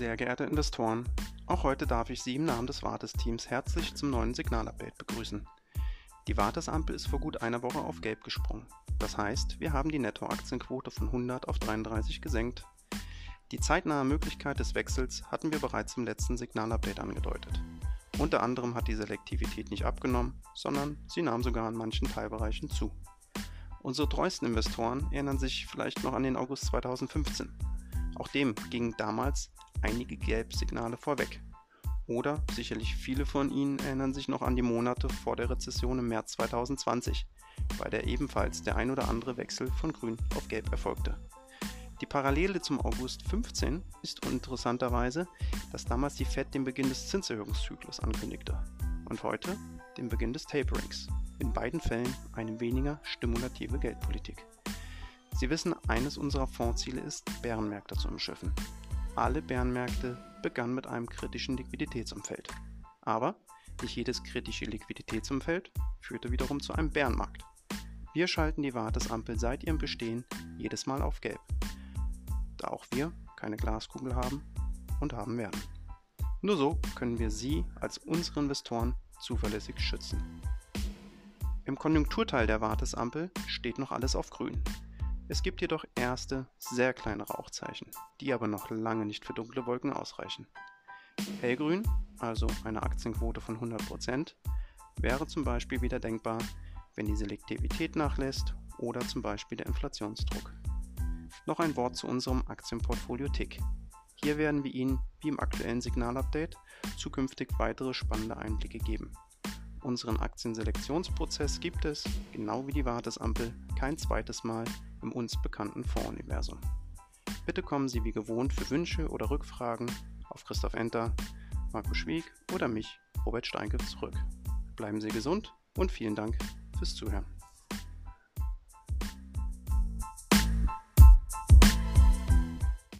Sehr geehrte Investoren, auch heute darf ich Sie im Namen des Wartes-Teams herzlich zum neuen Signalupdate begrüßen. Die Wartesampel ist vor gut einer Woche auf Gelb gesprungen. Das heißt, wir haben die Nettoaktienquote von 100 auf 33 gesenkt. Die zeitnahe Möglichkeit des Wechsels hatten wir bereits im letzten Signalupdate angedeutet. Unter anderem hat die Selektivität nicht abgenommen, sondern sie nahm sogar in manchen Teilbereichen zu. Unsere treuesten Investoren erinnern sich vielleicht noch an den August 2015. Auch dem gingen damals einige Gelbsignale vorweg. Oder sicherlich viele von Ihnen erinnern sich noch an die Monate vor der Rezession im März 2020, bei der ebenfalls der ein oder andere Wechsel von Grün auf Gelb erfolgte. Die Parallele zum August 15 ist interessanterweise, dass damals die Fed den Beginn des Zinserhöhungszyklus ankündigte und heute den Beginn des Taperings. In beiden Fällen eine weniger stimulative Geldpolitik. Sie wissen, eines unserer Fondsziele ist, Bärenmärkte zu umschiffen alle Bärenmärkte begannen mit einem kritischen Liquiditätsumfeld. Aber nicht jedes kritische Liquiditätsumfeld führte wiederum zu einem Bärenmarkt. Wir schalten die Wartesampel seit ihrem Bestehen jedes Mal auf Gelb, da auch wir keine Glaskugel haben und haben werden. Nur so können wir Sie als unsere Investoren zuverlässig schützen. Im Konjunkturteil der Wartesampel steht noch alles auf grün. Es gibt jedoch erste, sehr kleine Rauchzeichen, die aber noch lange nicht für dunkle Wolken ausreichen. Hellgrün, also eine Aktienquote von 100%, wäre zum Beispiel wieder denkbar, wenn die Selektivität nachlässt oder zum Beispiel der Inflationsdruck. Noch ein Wort zu unserem Aktienportfolio Tick. Hier werden wir Ihnen, wie im aktuellen Signalupdate, zukünftig weitere spannende Einblicke geben. Unseren Aktienselektionsprozess gibt es, genau wie die Wartesampel, kein zweites Mal im uns bekannten Fondsuniversum. Bitte kommen Sie wie gewohnt für Wünsche oder Rückfragen auf Christoph Enter, Marco Schwieg oder mich, Robert Steinke, zurück. Bleiben Sie gesund und vielen Dank fürs Zuhören.